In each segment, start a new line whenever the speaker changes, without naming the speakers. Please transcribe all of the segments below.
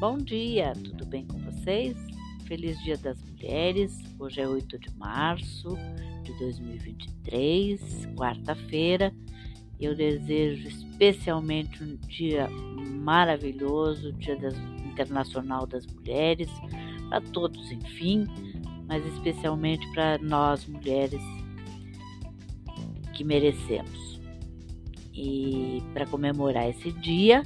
Bom dia, tudo bem com vocês? Feliz Dia das Mulheres. Hoje é 8 de março de 2023, quarta-feira. Eu desejo especialmente um dia maravilhoso, Dia das, Internacional das Mulheres, para todos, enfim, mas especialmente para nós mulheres que merecemos. E para comemorar esse dia,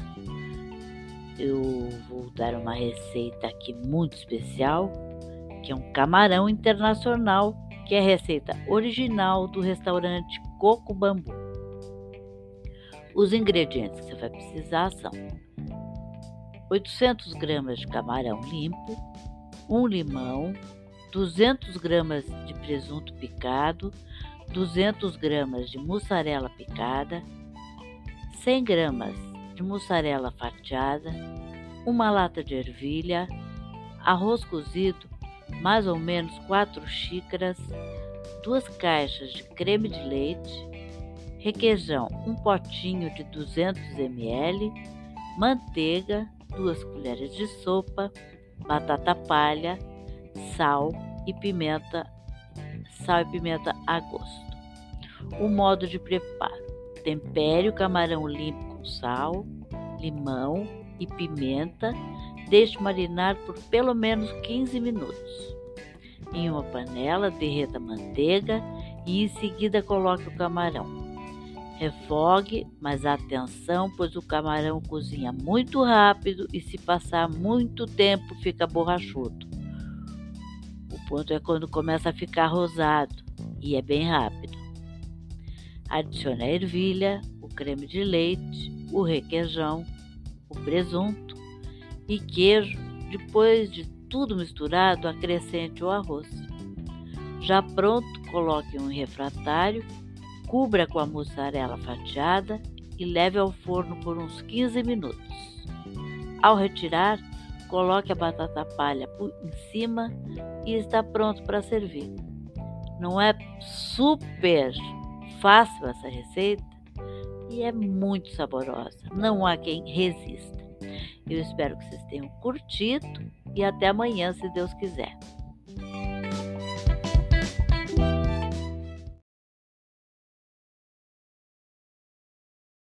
eu vou dar uma receita aqui muito especial, que é um camarão internacional, que é a receita original do restaurante Coco Bambu. Os ingredientes que você vai precisar são 800 gramas de camarão limpo, um limão, 200 gramas de presunto picado, 200 gramas de mussarela picada, 100 gramas de mussarela fatiada, uma lata de ervilha, arroz cozido, mais ou menos 4 xícaras, duas caixas de creme de leite, requeijão, um potinho de 200 ml, manteiga, duas colheres de sopa, batata palha, sal e pimenta, sal e pimenta a gosto. O modo de preparo: tempere o camarão limpo sal, limão e pimenta. Deixe marinar por pelo menos 15 minutos. Em uma panela, derreta a manteiga e em seguida coloque o camarão. Refogue, mas atenção, pois o camarão cozinha muito rápido e se passar muito tempo fica borrachudo. O ponto é quando começa a ficar rosado e é bem rápido. Adicione a ervilha, o creme de leite, o requeijão, o presunto e queijo. Depois de tudo misturado, acrescente o arroz. Já pronto, coloque um refratário, cubra com a mussarela fatiada e leve ao forno por uns 15 minutos. Ao retirar, coloque a batata palha em cima e está pronto para servir. Não é super fácil essa receita e é muito saborosa. Não há quem resista. Eu espero que vocês tenham curtido e até amanhã, se Deus quiser.